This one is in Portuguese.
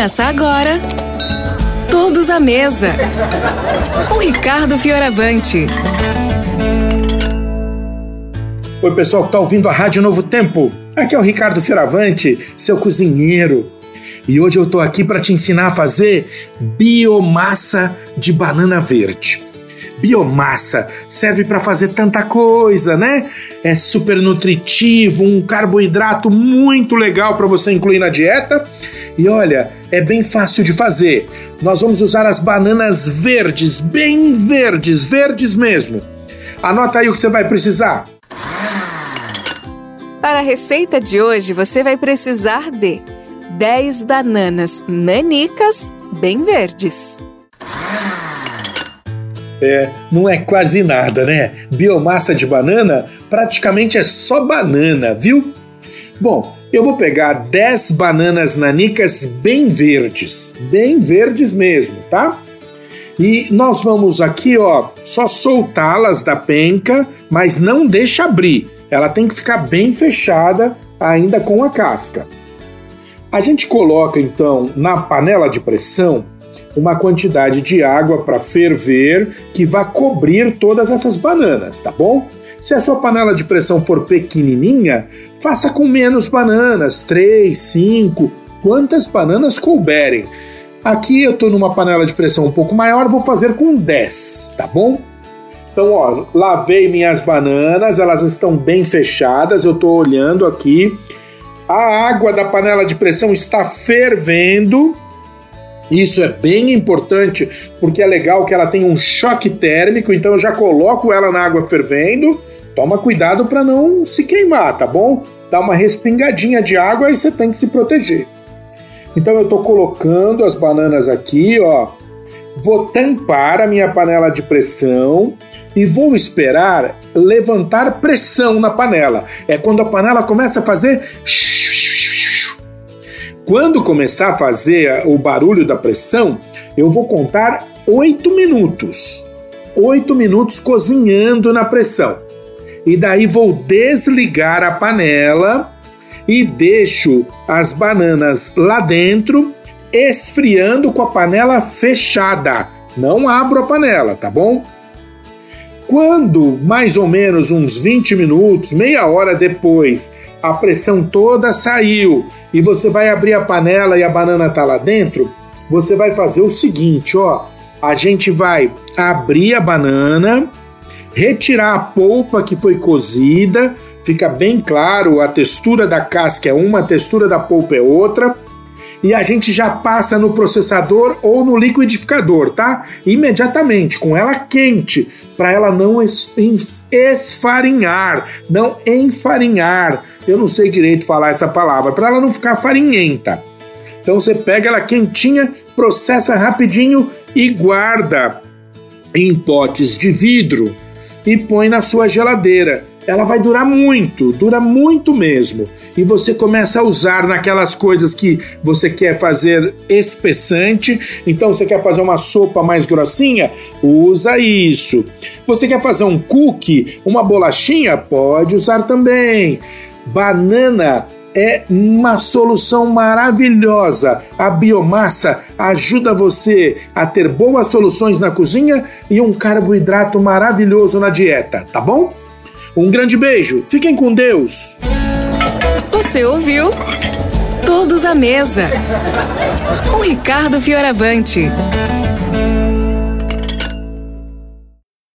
Começa agora. Todos à mesa. Com Ricardo Fioravante. Oi, pessoal que está ouvindo a Rádio Novo Tempo. Aqui é o Ricardo Fioravante, seu cozinheiro. E hoje eu estou aqui para te ensinar a fazer biomassa de banana verde. Biomassa serve para fazer tanta coisa, né? É super nutritivo, um carboidrato muito legal para você incluir na dieta. E olha, é bem fácil de fazer. Nós vamos usar as bananas verdes, bem verdes, verdes mesmo. Anota aí o que você vai precisar. Para a receita de hoje, você vai precisar de 10 bananas nanicas bem verdes. É, não é quase nada, né? Biomassa de banana praticamente é só banana, viu? Bom, eu vou pegar 10 bananas nanicas bem verdes, bem verdes mesmo, tá? E nós vamos aqui, ó, só soltá-las da penca, mas não deixa abrir. Ela tem que ficar bem fechada ainda com a casca. A gente coloca então na panela de pressão uma quantidade de água para ferver que vai cobrir todas essas bananas, tá bom? Se a sua panela de pressão for pequenininha, faça com menos bananas, 3, 5, quantas bananas couberem. Aqui eu estou numa panela de pressão um pouco maior, vou fazer com 10, tá bom? Então, ó, lavei minhas bananas, elas estão bem fechadas, eu estou olhando aqui. A água da panela de pressão está fervendo isso é bem importante porque é legal que ela tenha um choque térmico, então eu já coloco ela na água fervendo. Toma cuidado para não se queimar, tá bom? Dá uma respingadinha de água e você tem que se proteger. Então eu estou colocando as bananas aqui, ó. Vou tampar a minha panela de pressão e vou esperar levantar pressão na panela. É quando a panela começa a fazer quando começar a fazer o barulho da pressão, eu vou contar 8 minutos. 8 minutos cozinhando na pressão. E daí vou desligar a panela e deixo as bananas lá dentro, esfriando com a panela fechada. Não abro a panela, tá bom? Quando mais ou menos uns 20 minutos, meia hora depois, a pressão toda saiu e você vai abrir a panela e a banana tá lá dentro, você vai fazer o seguinte, ó, a gente vai abrir a banana, retirar a polpa que foi cozida, fica bem claro, a textura da casca é uma, a textura da polpa é outra e a gente já passa no processador ou no liquidificador, tá? Imediatamente, com ela quente, para ela não esfarinhar, não enfarinhar. Eu não sei direito falar essa palavra, para ela não ficar farinhenta. Então você pega ela quentinha, processa rapidinho e guarda em potes de vidro e põe na sua geladeira ela vai durar muito, dura muito mesmo. E você começa a usar naquelas coisas que você quer fazer espessante. Então você quer fazer uma sopa mais grossinha? Usa isso. Você quer fazer um cookie, uma bolachinha? Pode usar também. Banana é uma solução maravilhosa. A biomassa ajuda você a ter boas soluções na cozinha e um carboidrato maravilhoso na dieta, tá bom? Um grande beijo, fiquem com Deus. Você ouviu? Todos à mesa. Com Ricardo Fioravante.